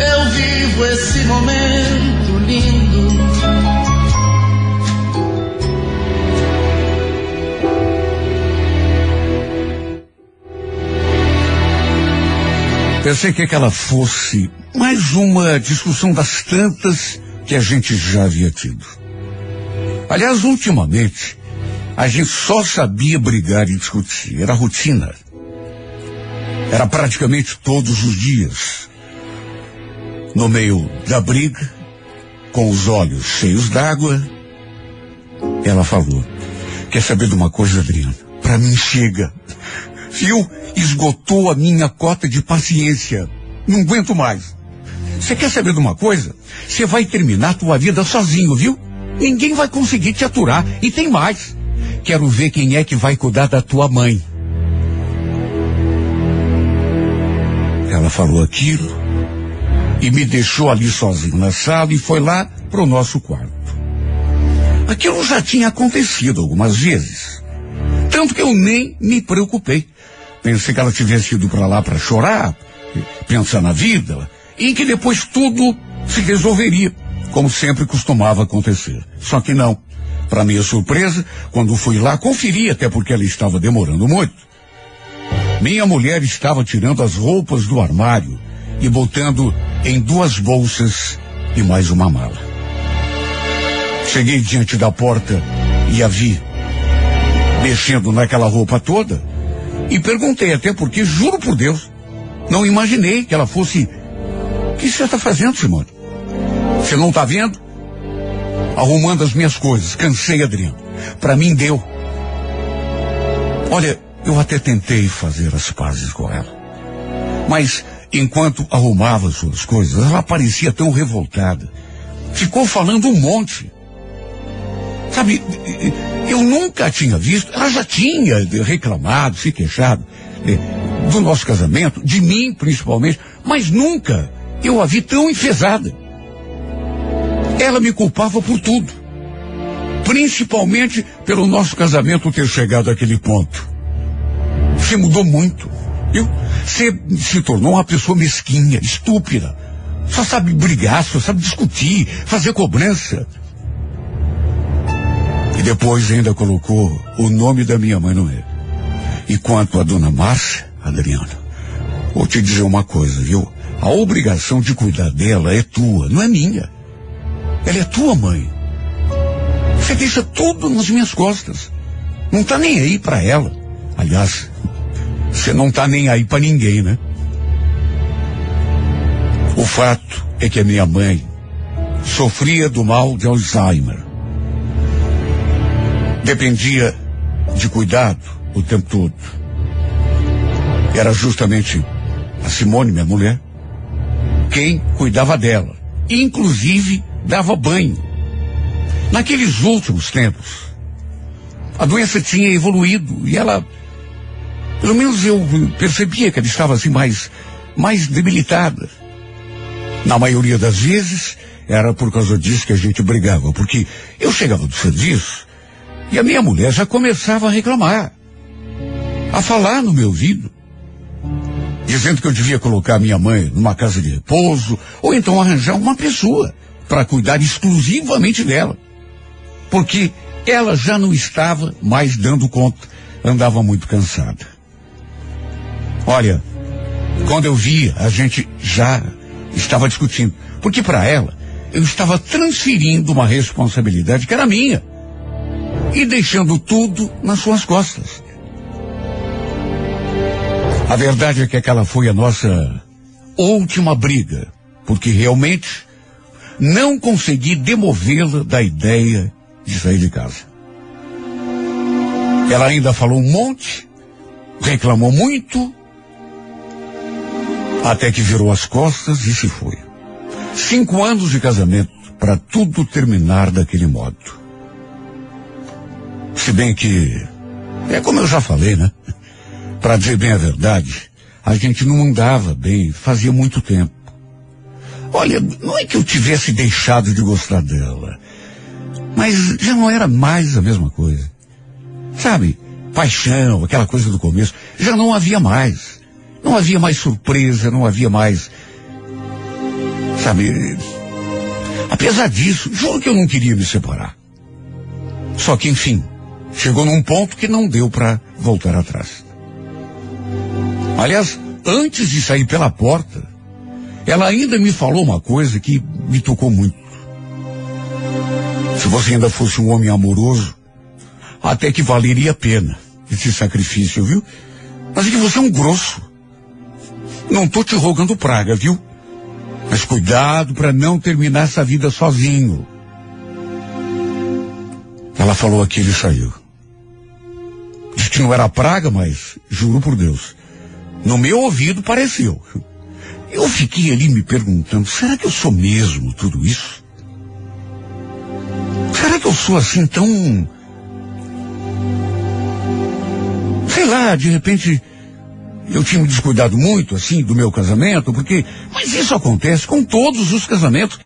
eu vivo esse momento lindo. Pensei que aquela fosse mais uma discussão das tantas que a gente já havia tido. Aliás, ultimamente, a gente só sabia brigar e discutir. Era rotina. Era praticamente todos os dias. No meio da briga, com os olhos cheios d'água, ela falou: Quer saber de uma coisa, Adriano? Para mim chega. Viu? Esgotou a minha cota de paciência. Não aguento mais. Você quer saber de uma coisa? Você vai terminar tua vida sozinho, viu? Ninguém vai conseguir te aturar. E tem mais. Quero ver quem é que vai cuidar da tua mãe. Ela falou aquilo e me deixou ali sozinho na sala e foi lá para o nosso quarto. Aquilo já tinha acontecido algumas vezes. Tanto que eu nem me preocupei. Pensei que ela tivesse ido para lá para chorar, pensar na vida, e que depois tudo se resolveria, como sempre costumava acontecer. Só que não. Para minha surpresa, quando fui lá, conferi até porque ela estava demorando muito. Minha mulher estava tirando as roupas do armário e botando em duas bolsas e mais uma mala. Cheguei diante da porta e a vi mexendo naquela roupa toda e perguntei até porque, juro por Deus, não imaginei que ela fosse. O que você está fazendo, Simone? Você não está vendo? Arrumando as minhas coisas. Cansei, Adriano. Para mim deu. Olha, eu até tentei fazer as pazes com ela. Mas, enquanto arrumava suas coisas, ela parecia tão revoltada. Ficou falando um monte. Sabe, eu nunca tinha visto, ela já tinha reclamado, se queixado eh, do nosso casamento, de mim principalmente, mas nunca eu a vi tão enfesada. Ela me culpava por tudo. Principalmente pelo nosso casamento ter chegado àquele ponto. Você mudou muito. Viu? Você se tornou uma pessoa mesquinha, estúpida. Só sabe brigar, só sabe discutir, fazer cobrança. E depois ainda colocou o nome da minha mãe no meio. E quanto à dona Márcia, Adriana, vou te dizer uma coisa, viu? A obrigação de cuidar dela é tua, não é minha. Ela é tua mãe. Você deixa tudo nas minhas costas. Não tá nem aí para ela. Aliás, você não tá nem aí para ninguém, né? O fato é que a minha mãe sofria do mal de Alzheimer. Dependia de cuidado o tempo todo. Era justamente a Simone, minha mulher, quem cuidava dela. Inclusive dava banho. Naqueles últimos tempos, a doença tinha evoluído e ela, pelo menos eu percebia que ela estava assim mais, mais debilitada. Na maioria das vezes, era por causa disso que a gente brigava, porque eu chegava do serviço e a minha mulher já começava a reclamar, a falar no meu ouvido, dizendo que eu devia colocar minha mãe numa casa de repouso, ou então arranjar uma pessoa para cuidar exclusivamente dela. Porque ela já não estava mais dando conta, andava muito cansada. Olha, quando eu via, a gente já estava discutindo, porque para ela eu estava transferindo uma responsabilidade que era minha e deixando tudo nas suas costas. A verdade é que aquela foi a nossa última briga, porque realmente não consegui demovê-la da ideia de sair de casa. Ela ainda falou um monte, reclamou muito, até que virou as costas e se foi. Cinco anos de casamento para tudo terminar daquele modo. Se bem que, é como eu já falei, né? Para dizer bem a verdade, a gente não andava bem fazia muito tempo. Olha, não é que eu tivesse deixado de gostar dela, mas já não era mais a mesma coisa. Sabe, paixão, aquela coisa do começo, já não havia mais. Não havia mais surpresa, não havia mais. Sabe, apesar disso, juro que eu não queria me separar. Só que, enfim, chegou num ponto que não deu para voltar atrás. Aliás, antes de sair pela porta, ela ainda me falou uma coisa que me tocou muito. Se você ainda fosse um homem amoroso, até que valeria a pena esse sacrifício, viu? Mas é que você é um grosso. Não tô te rogando praga, viu? Mas cuidado para não terminar essa vida sozinho. Ela falou aquilo e saiu. Disse que não era praga, mas juro por Deus. No meu ouvido pareceu. Eu fiquei ali me perguntando, será que eu sou mesmo tudo isso? Será que eu sou assim tão. Sei lá, de repente eu tinha me descuidado muito, assim, do meu casamento, porque. Mas isso acontece com todos os casamentos.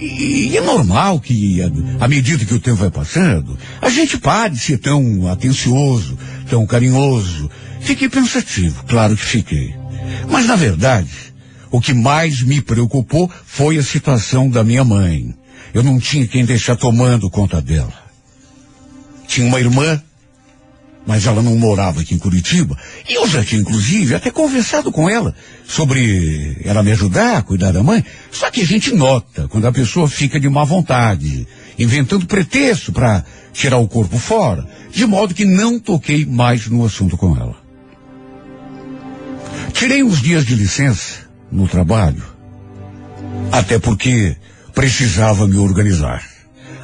E, e é normal que, à medida que o tempo vai passando, a gente pare de ser tão atencioso, tão carinhoso, Fiquei pensativo, claro que fiquei. Mas, na verdade, o que mais me preocupou foi a situação da minha mãe. Eu não tinha quem deixar tomando conta dela. Tinha uma irmã, mas ela não morava aqui em Curitiba. E eu já tinha, inclusive, até conversado com ela sobre ela me ajudar a cuidar da mãe. Só que a gente nota quando a pessoa fica de má vontade, inventando pretexto para tirar o corpo fora, de modo que não toquei mais no assunto com ela. Tirei uns dias de licença no trabalho, até porque precisava me organizar.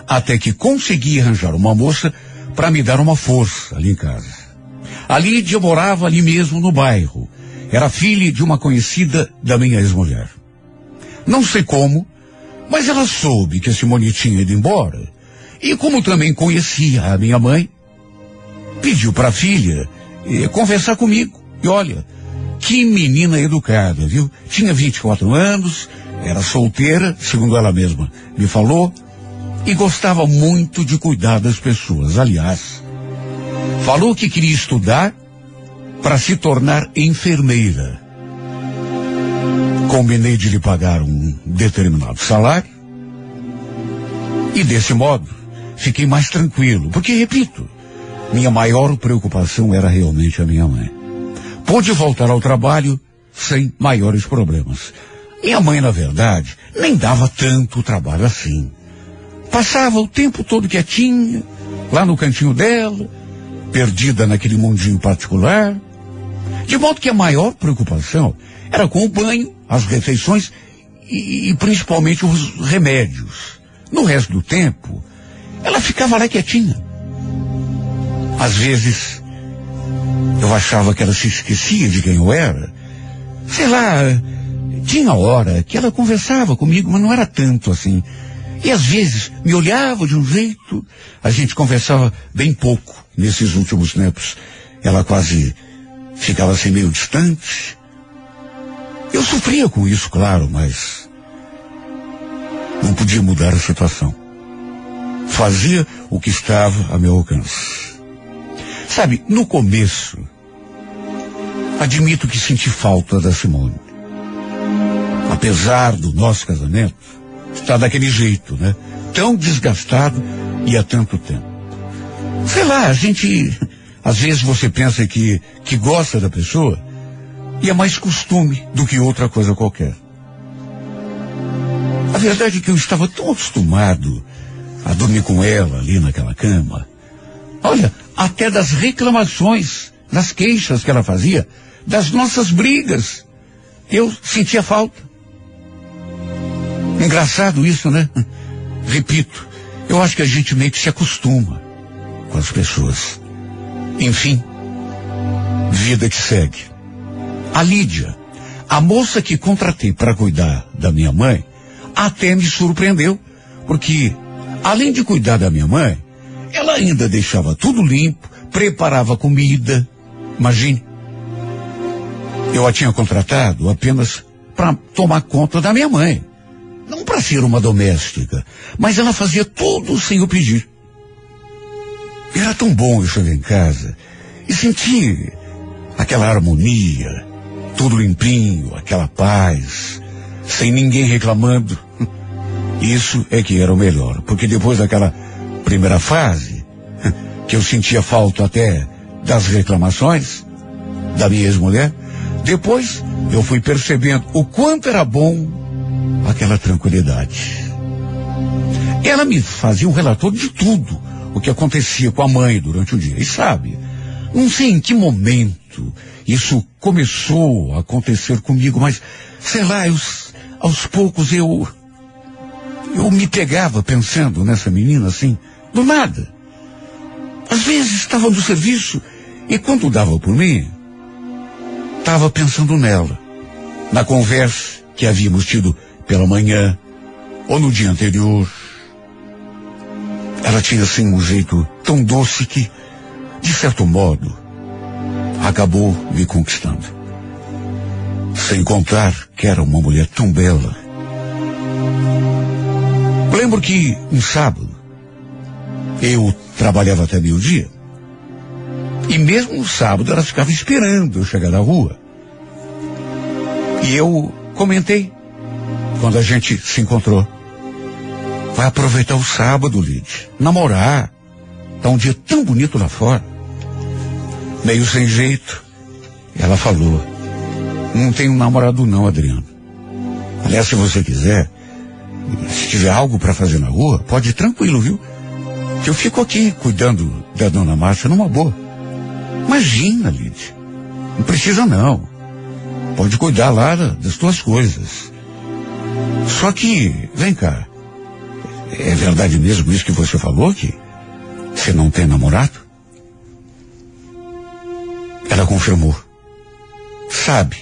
Até que consegui arranjar uma moça para me dar uma força ali em casa. A Lídia morava ali mesmo no bairro. Era filha de uma conhecida da minha ex-mulher. Não sei como, mas ela soube que a Simone tinha ido embora. E como também conhecia a minha mãe, pediu para a filha eh, conversar comigo. E olha, que menina educada, viu? Tinha 24 anos, era solteira, segundo ela mesma me falou, e gostava muito de cuidar das pessoas. Aliás, falou que queria estudar para se tornar enfermeira. Combinei de lhe pagar um determinado salário e desse modo fiquei mais tranquilo, porque repito, minha maior preocupação era realmente a minha mãe pude voltar ao trabalho sem maiores problemas. Minha mãe, na verdade, nem dava tanto trabalho assim. Passava o tempo todo quietinha, lá no cantinho dela, perdida naquele mundinho particular. De modo que a maior preocupação era com o banho, as refeições e, e principalmente os remédios. No resto do tempo, ela ficava lá quietinha. Às vezes, eu achava que ela se esquecia de quem eu era. Sei lá, tinha hora que ela conversava comigo, mas não era tanto assim. E às vezes me olhava de um jeito, a gente conversava bem pouco nesses últimos tempos. Ela quase ficava assim meio distante. Eu sofria com isso, claro, mas não podia mudar a situação. Fazia o que estava a meu alcance. Sabe, no começo, admito que senti falta da Simone. Apesar do nosso casamento, está daquele jeito, né? Tão desgastado e há tanto tempo. Sei lá, a gente, às vezes você pensa que, que gosta da pessoa e é mais costume do que outra coisa qualquer. A verdade é que eu estava tão acostumado a dormir com ela ali naquela cama. Olha, até das reclamações, das queixas que ela fazia, das nossas brigas. Eu sentia falta. Engraçado isso, né? Repito, eu acho que a gente meio que se acostuma com as pessoas. Enfim, vida que segue. A Lídia, a moça que contratei para cuidar da minha mãe, até me surpreendeu, porque além de cuidar da minha mãe, ela ainda deixava tudo limpo, preparava comida. Imagine. Eu a tinha contratado apenas para tomar conta da minha mãe. Para ser uma doméstica, mas ela fazia tudo sem eu pedir. Era tão bom eu chegar em casa e sentir aquela harmonia, tudo limpinho, aquela paz, sem ninguém reclamando. Isso é que era o melhor, porque depois daquela primeira fase, que eu sentia falta até das reclamações da minha ex-mulher, depois eu fui percebendo o quanto era bom aquela tranquilidade. Ela me fazia um relatório de tudo o que acontecia com a mãe durante o dia. E sabe, não sei em que momento isso começou a acontecer comigo, mas sei lá, eu, aos poucos eu eu me pegava pensando nessa menina assim, do nada. Às vezes estava no serviço e quando dava por mim, estava pensando nela, na conversa que havíamos tido pela manhã ou no dia anterior. Ela tinha assim um jeito tão doce que, de certo modo, acabou me conquistando. Sem contar que era uma mulher tão bela. Lembro que um sábado eu trabalhava até meio-dia. E mesmo no sábado ela ficava esperando eu chegar da rua. E eu comentei quando a gente se encontrou. Vai aproveitar o sábado, Lid. Namorar. Tá um dia tão bonito lá fora. Meio sem jeito. Ela falou. Não tenho namorado não, Adriano. Aliás, se você quiser, se tiver algo para fazer na rua, pode ir tranquilo, viu? Que eu fico aqui cuidando da dona Márcia numa boa. Imagina, Lid. Não precisa não. Pode cuidar lá das tuas coisas. Só que, vem cá. É verdade mesmo isso que você falou, que você não tem namorado? Ela confirmou. Sabe,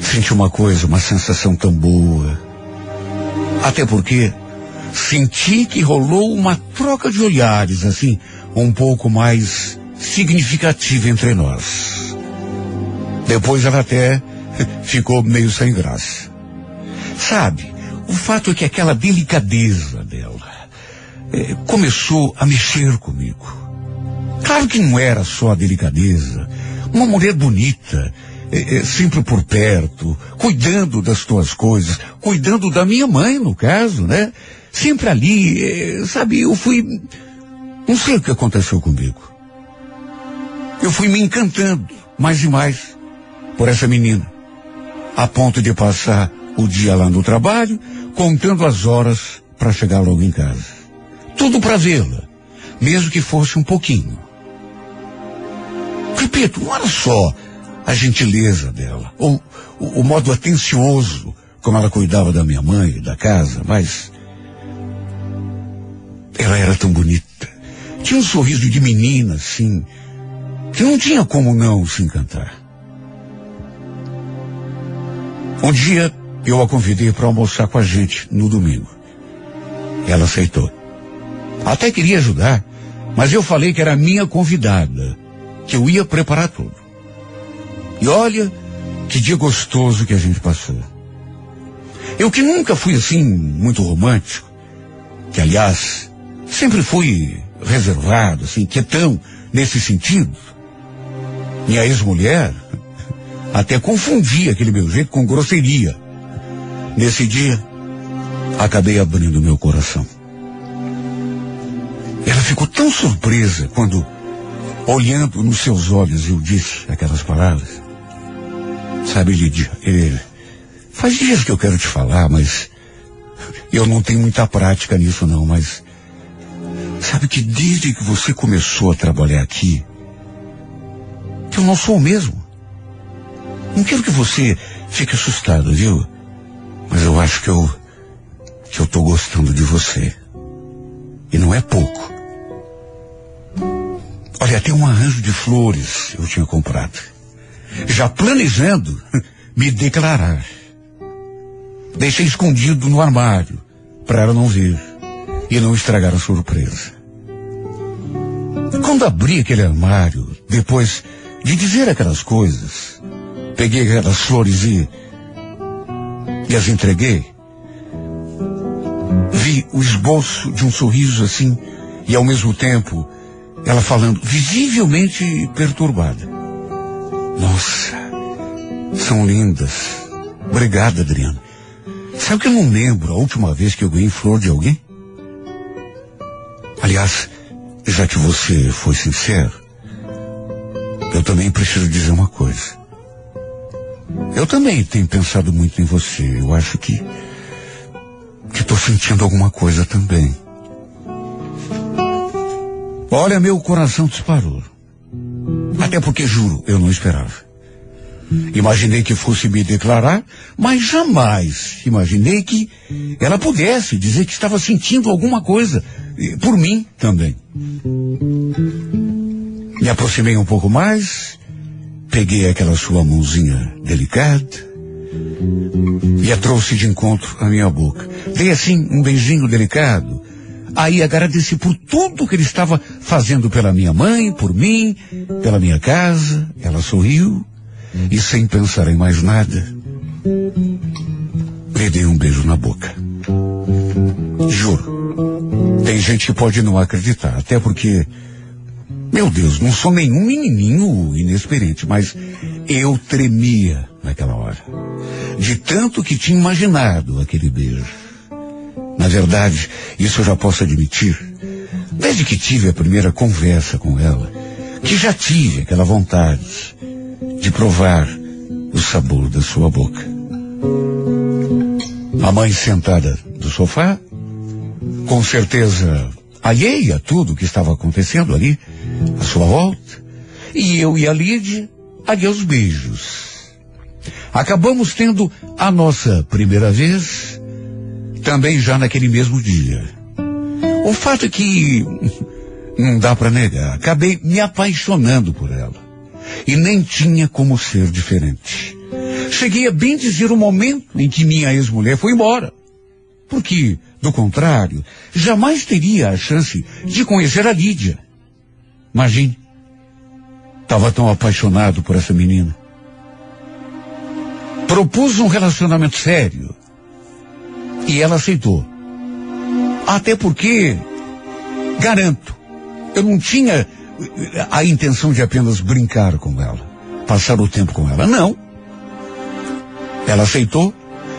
senti uma coisa, uma sensação tão boa. Até porque senti que rolou uma troca de olhares, assim, um pouco mais significativa entre nós. Depois ela até ficou meio sem graça. Sabe, o fato é que aquela delicadeza dela é, começou a mexer comigo. Claro que não era só a delicadeza. Uma mulher bonita, é, é, sempre por perto, cuidando das tuas coisas, cuidando da minha mãe, no caso, né? Sempre ali, sabe, eu fui. Não sei o que aconteceu comigo. Eu fui me encantando mais e mais por essa menina, a ponto de passar o dia lá no trabalho, contando as horas para chegar logo em casa. Tudo para vê-la, mesmo que fosse um pouquinho. Repito, não era só a gentileza dela, ou o, o modo atencioso como ela cuidava da minha mãe e da casa, mas ela era tão bonita. Tinha um sorriso de menina, assim, que não tinha como não se encantar. Um dia eu a convidei para almoçar com a gente no domingo. Ela aceitou. Até queria ajudar, mas eu falei que era minha convidada, que eu ia preparar tudo. E olha que dia gostoso que a gente passou. Eu que nunca fui assim muito romântico, que aliás sempre fui reservado, assim, quietão nesse sentido. Minha ex-mulher até confundia aquele meu jeito com grosseria. Nesse dia, acabei abrindo meu coração. Ela ficou tão surpresa quando, olhando nos seus olhos, eu disse aquelas palavras. Sabe, Lídia, ele, faz dias que eu quero te falar, mas eu não tenho muita prática nisso não, mas sabe que desde que você começou a trabalhar aqui, eu não sou o mesmo. Não quero que você fique assustado, viu? Mas eu acho que eu. que eu tô gostando de você. E não é pouco. Olha, até um arranjo de flores eu tinha comprado. Já planejando me declarar. Deixei escondido no armário para ela não ver e não estragar a surpresa. Quando abri aquele armário, depois de dizer aquelas coisas, peguei aquelas flores e, e as entreguei. Vi o esboço de um sorriso assim e ao mesmo tempo ela falando visivelmente perturbada. Nossa, são lindas. Obrigada, Adriana. Sabe que eu não lembro a última vez que eu ganhei flor de alguém? Aliás, já que você foi sincero, eu também preciso dizer uma coisa. Eu também tenho pensado muito em você. Eu acho que que estou sentindo alguma coisa também. Olha, meu coração disparou. Até porque, juro, eu não esperava. Imaginei que fosse me declarar, mas jamais imaginei que ela pudesse dizer que estava sentindo alguma coisa por mim também. Me aproximei um pouco mais, peguei aquela sua mãozinha delicada e a trouxe de encontro à minha boca. Dei assim um beijinho delicado. Aí agradeci por tudo que ele estava fazendo pela minha mãe, por mim, pela minha casa. Ela sorriu e sem pensar em mais nada, lhe dei um beijo na boca. Juro. Tem gente que pode não acreditar, até porque, meu Deus, não sou nenhum menininho inexperiente, mas eu tremia naquela hora. De tanto que tinha imaginado aquele beijo. Na verdade, isso eu já posso admitir. Desde que tive a primeira conversa com ela, que já tive aquela vontade de provar o sabor da sua boca. A mãe sentada do sofá, com certeza alheia a tudo o que estava acontecendo ali, à sua volta, e eu e a ali aos beijos. Acabamos tendo a nossa primeira vez, também já naquele mesmo dia. O fato é que, não dá para negar, acabei me apaixonando por ela e nem tinha como ser diferente. Cheguei a bem dizer o momento em que minha ex-mulher foi embora. Porque, do contrário, jamais teria a chance de conhecer a Lídia. Imagine. Estava tão apaixonado por essa menina. Propus um relacionamento sério. E ela aceitou. Até porque, garanto, eu não tinha a intenção de apenas brincar com ela, passar o tempo com ela. Não. Ela aceitou,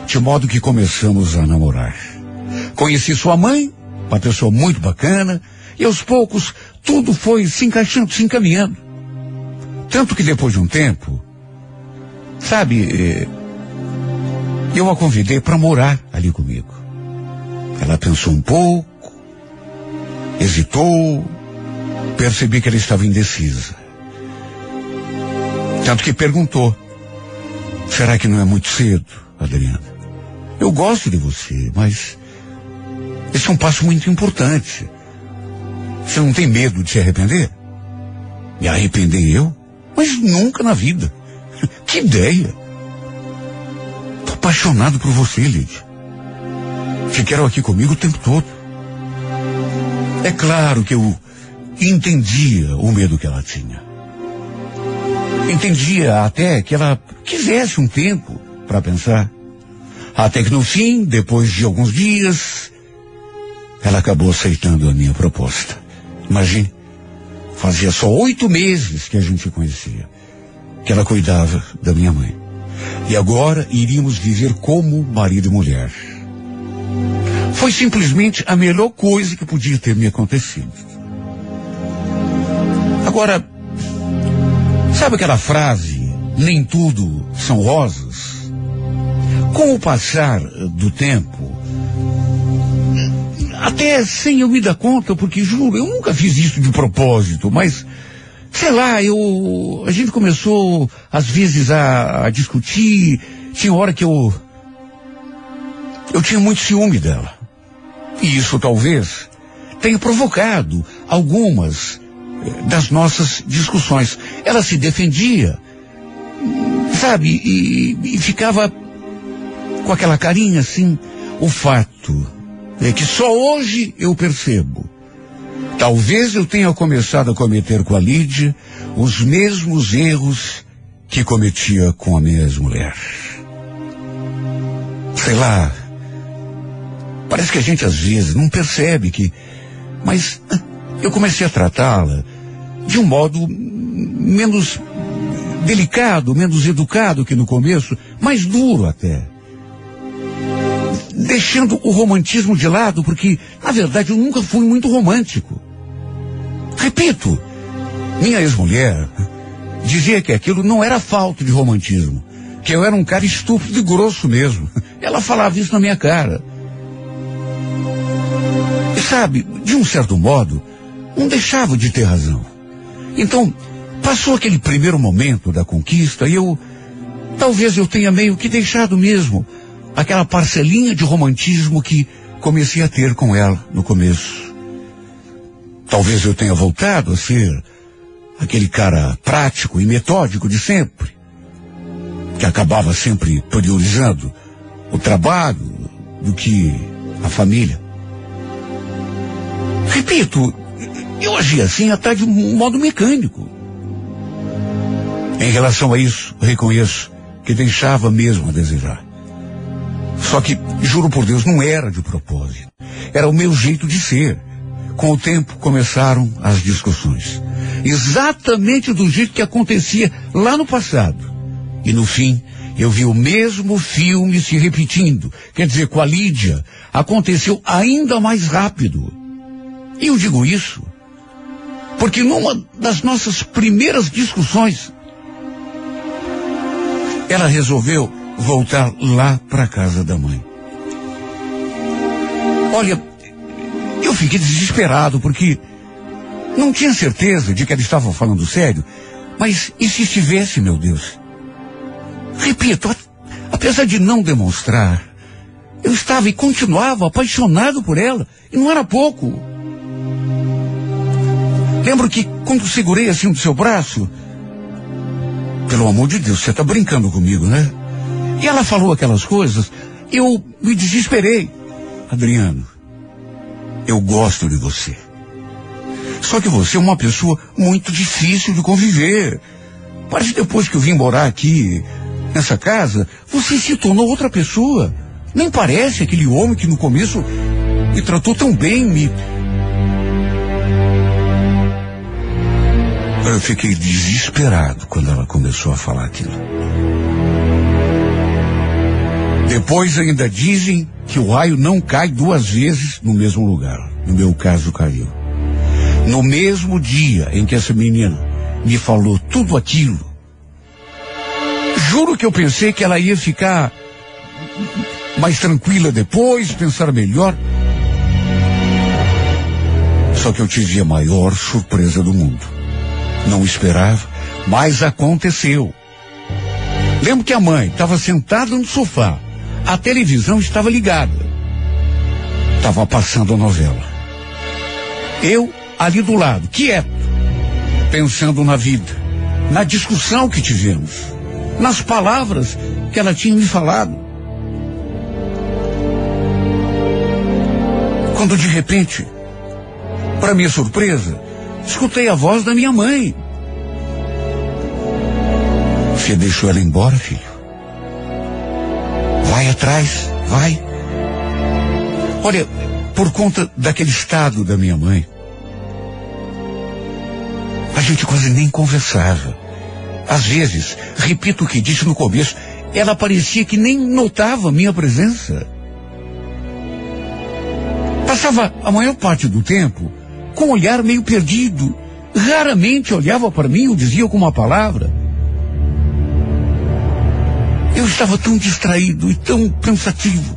de modo que começamos a namorar. Conheci sua mãe, uma pessoa muito bacana, e aos poucos tudo foi se encaixando, se encaminhando. Tanto que depois de um tempo, sabe, eh, eu a convidei para morar ali comigo. Ela pensou um pouco, hesitou, percebi que ela estava indecisa. Tanto que perguntou: Será que não é muito cedo, Adriana? Eu gosto de você, mas esse é um passo muito importante. Você não tem medo de se arrepender? Me arrepender eu? Mas nunca na vida. que ideia! Tô apaixonado por você, Lídia. Quero aqui comigo o tempo todo. É claro que eu entendia o medo que ela tinha. Entendia até que ela quisesse um tempo para pensar. Até que no fim, depois de alguns dias, ela acabou aceitando a minha proposta. Imagine, fazia só oito meses que a gente conhecia, que ela cuidava da minha mãe. E agora iríamos viver como marido e mulher. Foi simplesmente a melhor coisa que podia ter me acontecido. Agora, sabe aquela frase, nem tudo são rosas? Com o passar do tempo, até sem eu me dar conta, porque juro, eu nunca fiz isso de propósito, mas, sei lá, eu, a gente começou às vezes a, a discutir, tinha hora que eu, eu tinha muito ciúme dela. E isso talvez tenha provocado algumas das nossas discussões. Ela se defendia, sabe, e, e ficava com aquela carinha assim. O fato é que só hoje eu percebo. Talvez eu tenha começado a cometer com a Lídia os mesmos erros que cometia com a minha ex-mulher. Sei lá. Parece que a gente às vezes não percebe que. Mas eu comecei a tratá-la de um modo menos delicado, menos educado que no começo, mais duro até. Deixando o romantismo de lado, porque, na verdade, eu nunca fui muito romântico. Repito, minha ex-mulher dizia que aquilo não era falta de romantismo, que eu era um cara estúpido e grosso mesmo. Ela falava isso na minha cara. E sabe, de um certo modo, não deixava de ter razão. Então, passou aquele primeiro momento da conquista e eu. Talvez eu tenha meio que deixado mesmo aquela parcelinha de romantismo que comecei a ter com ela no começo. Talvez eu tenha voltado a ser aquele cara prático e metódico de sempre, que acabava sempre priorizando o trabalho do que a família. Repito, eu agia assim até de um modo mecânico. Em relação a isso, reconheço que deixava mesmo a desejar. Só que, juro por Deus, não era de propósito. Era o meu jeito de ser. Com o tempo começaram as discussões. Exatamente do jeito que acontecia lá no passado. E no fim, eu vi o mesmo filme se repetindo. Quer dizer, com a Lídia, aconteceu ainda mais rápido. E eu digo isso porque numa das nossas primeiras discussões, ela resolveu voltar lá para casa da mãe. Olha, eu fiquei desesperado porque não tinha certeza de que ela estava falando sério, mas e se estivesse, meu Deus? Repito, apesar de não demonstrar, eu estava e continuava apaixonado por ela, e não era pouco. Lembro que quando segurei assim do seu braço, pelo amor de Deus, você está brincando comigo, né? E ela falou aquelas coisas, eu me desesperei. Adriano, eu gosto de você. Só que você é uma pessoa muito difícil de conviver. Parece que depois que eu vim morar aqui, nessa casa, você se tornou outra pessoa. Nem parece aquele homem que no começo me tratou tão bem, me, Eu fiquei desesperado quando ela começou a falar aquilo. Depois ainda dizem que o raio não cai duas vezes no mesmo lugar. No meu caso, caiu. No mesmo dia em que essa menina me falou tudo aquilo, juro que eu pensei que ela ia ficar mais tranquila depois, pensar melhor. Só que eu tive a maior surpresa do mundo. Não esperava, mas aconteceu. Lembro que a mãe estava sentada no sofá. A televisão estava ligada. Estava passando a novela. Eu ali do lado, quieto, pensando na vida, na discussão que tivemos, nas palavras que ela tinha me falado. Quando de repente, para minha surpresa, Escutei a voz da minha mãe. Você deixou ela embora, filho? Vai atrás, vai. Olha, por conta daquele estado da minha mãe, a gente quase nem conversava. Às vezes, repito o que disse no começo, ela parecia que nem notava minha presença. Passava a maior parte do tempo com um olhar meio perdido. Raramente olhava para mim ou dizia alguma palavra. Eu estava tão distraído e tão pensativo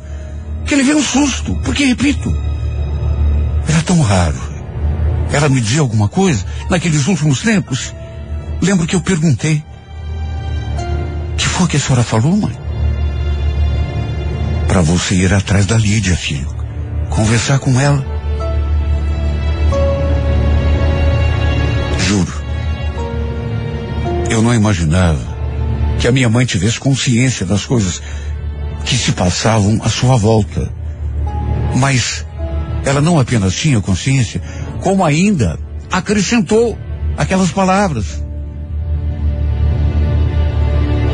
que levei um susto, porque, repito, era tão raro. Ela me dizia alguma coisa naqueles últimos tempos. Lembro que eu perguntei: que foi que a senhora falou, mãe? Para você ir atrás da Lídia, filho. Conversar com ela. Juro. Eu não imaginava que a minha mãe tivesse consciência das coisas que se passavam à sua volta. Mas ela não apenas tinha consciência, como ainda acrescentou aquelas palavras.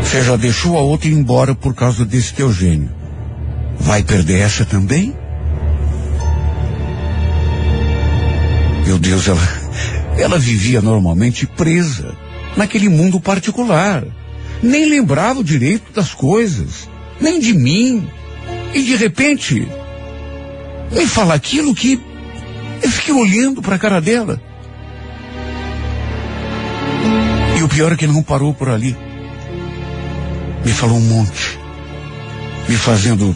Você já deixou a outra ir embora por causa desse teu gênio. Vai perder essa também? Meu Deus, ela, ela vivia normalmente presa naquele mundo particular. Nem lembrava direito das coisas, nem de mim. E de repente, me fala aquilo que eu fiquei olhando para a cara dela. E o pior é que não parou por ali. Me falou um monte, me fazendo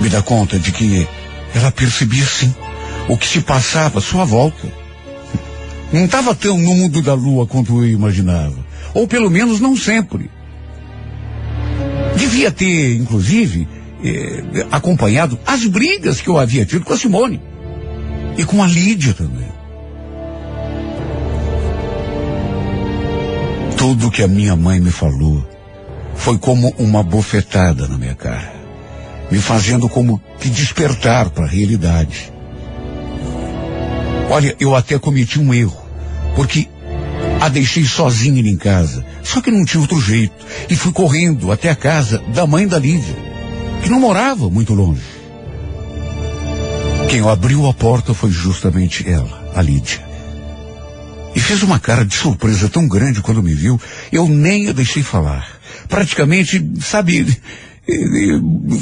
me dar conta de que ela percebia sim o que se passava à sua volta. Não estava tão no mundo da lua quanto eu imaginava. Ou pelo menos não sempre. Devia ter, inclusive, eh, acompanhado as brigas que eu havia tido com a Simone. E com a Lídia também. Tudo que a minha mãe me falou foi como uma bofetada na minha cara, me fazendo como que despertar para a realidade. Olha, eu até cometi um erro, porque a deixei sozinha em casa, só que não tinha outro jeito, e fui correndo até a casa da mãe da Lídia, que não morava muito longe. Quem abriu a porta foi justamente ela, a Lídia. E fez uma cara de surpresa tão grande quando me viu, eu nem a deixei falar. Praticamente, sabe,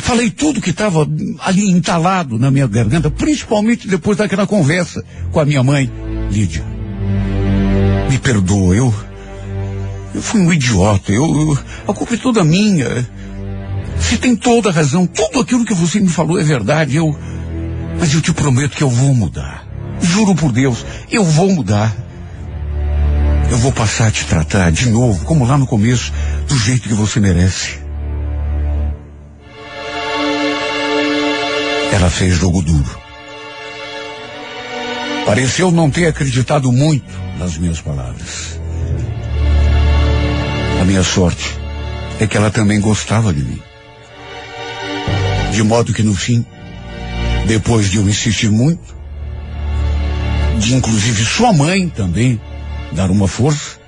falei tudo que estava ali entalado na minha garganta, principalmente depois daquela conversa com a minha mãe, Lídia. Me perdoa, eu. Eu fui um idiota, eu, eu. A culpa é toda minha. Você tem toda a razão, tudo aquilo que você me falou é verdade, eu. Mas eu te prometo que eu vou mudar. Juro por Deus, eu vou mudar. Eu vou passar a te tratar de novo, como lá no começo, do jeito que você merece. Ela fez jogo duro. Pareceu não ter acreditado muito nas minhas palavras. A minha sorte é que ela também gostava de mim. De modo que no fim, depois de eu insistir muito, de inclusive sua mãe também dar uma força,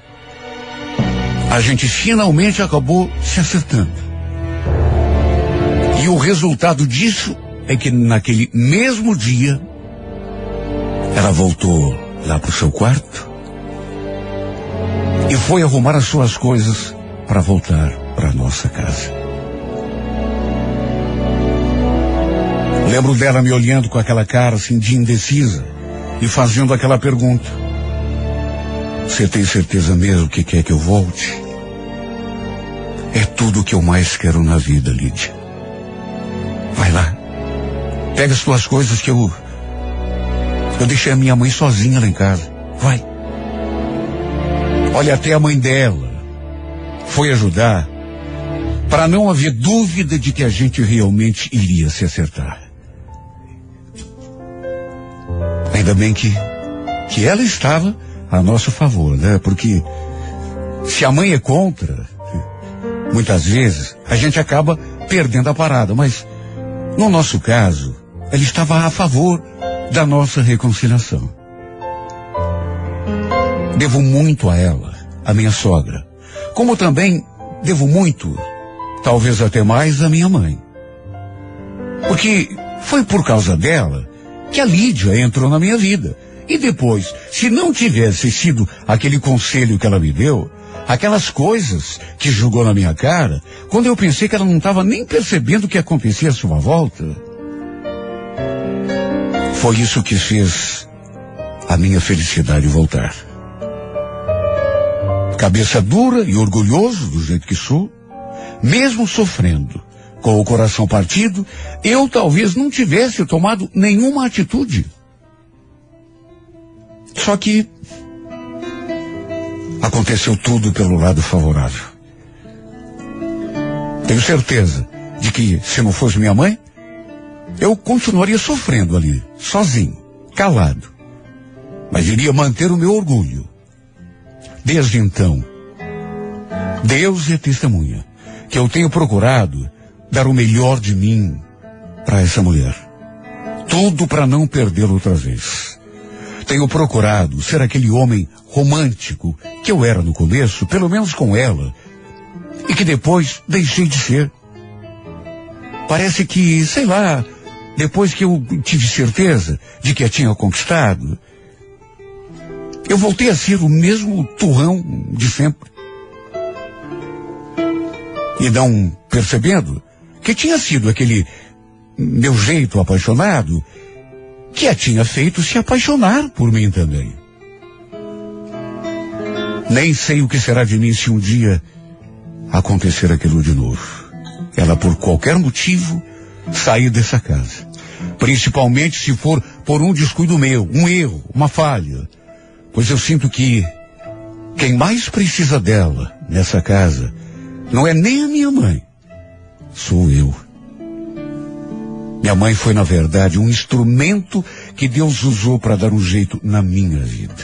a gente finalmente acabou se acertando. E o resultado disso é que naquele mesmo dia, ela voltou lá para o seu quarto e foi arrumar as suas coisas para voltar para nossa casa. Lembro dela me olhando com aquela cara assim de indecisa e fazendo aquela pergunta: Você tem certeza mesmo que quer que eu volte? É tudo o que eu mais quero na vida, Lídia. Vai lá. Pega as tuas coisas que eu. Eu deixei a minha mãe sozinha lá em casa. Vai. Olha, até a mãe dela foi ajudar para não haver dúvida de que a gente realmente iria se acertar. Ainda bem que, que ela estava a nosso favor, né? Porque se a mãe é contra, muitas vezes a gente acaba perdendo a parada. Mas no nosso caso, ela estava a favor da nossa reconciliação. Devo muito a ela, a minha sogra, como também devo muito, talvez até mais, a minha mãe. Porque foi por causa dela que a Lídia entrou na minha vida. E depois, se não tivesse sido aquele conselho que ela me deu, aquelas coisas que jogou na minha cara, quando eu pensei que ela não estava nem percebendo o que acontecia à sua volta, foi isso que fez a minha felicidade voltar. Cabeça dura e orgulhoso do jeito que sou, mesmo sofrendo, com o coração partido, eu talvez não tivesse tomado nenhuma atitude. Só que aconteceu tudo pelo lado favorável. Tenho certeza de que, se não fosse minha mãe, eu continuaria sofrendo ali, sozinho, calado. Mas iria manter o meu orgulho. Desde então, Deus é testemunha que eu tenho procurado dar o melhor de mim para essa mulher. Tudo para não perdê-la outra vez. Tenho procurado ser aquele homem romântico que eu era no começo, pelo menos com ela, e que depois deixei de ser. Parece que, sei lá, depois que eu tive certeza de que a tinha conquistado, eu voltei a ser o mesmo turrão de sempre. E não percebendo que tinha sido aquele meu jeito apaixonado que a tinha feito se apaixonar por mim também. Nem sei o que será de mim se um dia acontecer aquilo de novo. Ela, por qualquer motivo, sair dessa casa. Principalmente se for por um descuido meu, um erro, uma falha. Pois eu sinto que quem mais precisa dela nessa casa não é nem a minha mãe, sou eu. Minha mãe foi, na verdade, um instrumento que Deus usou para dar um jeito na minha vida.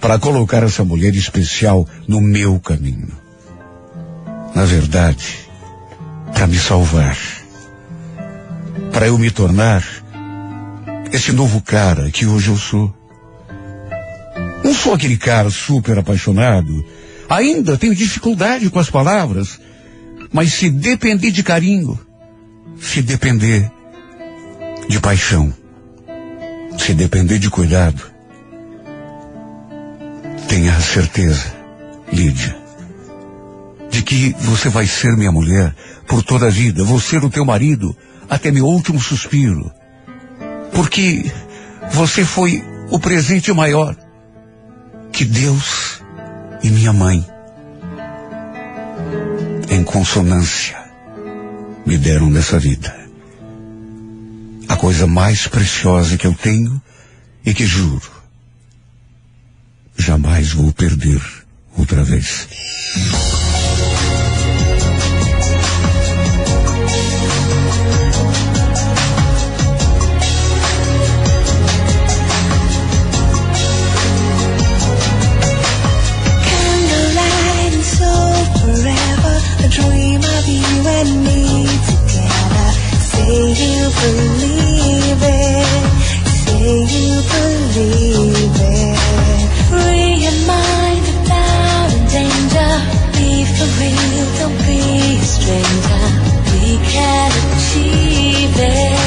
Para colocar essa mulher especial no meu caminho. Na verdade, para me salvar. Para eu me tornar esse novo cara que hoje eu sou. Não sou aquele cara super apaixonado. Ainda tenho dificuldade com as palavras. Mas se depender de carinho, se depender de paixão, se depender de cuidado, tenha certeza, Lídia, de que você vai ser minha mulher por toda a vida, vou ser o teu marido até meu último suspiro. Porque você foi o presente maior que Deus e minha mãe, em consonância, me deram nessa vida a coisa mais preciosa que eu tenho e que juro, jamais vou perder outra vez. Dream of you and me together. Say you believe it, say you believe it. Free your mind a danger. Be for real, don't be a stranger. We can achieve it,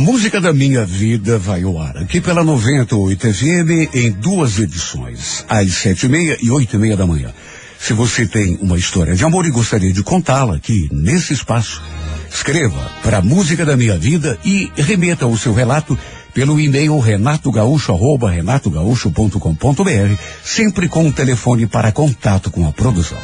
A música da minha vida vai ao ar aqui pela 98 FM em duas edições, às sete e meia e oito e meia da manhã. Se você tem uma história de amor e gostaria de contá-la aqui nesse espaço, escreva para a música da minha vida e remeta o seu relato pelo e-mail renatogaúcho.com.br, sempre com o telefone para contato com a produção.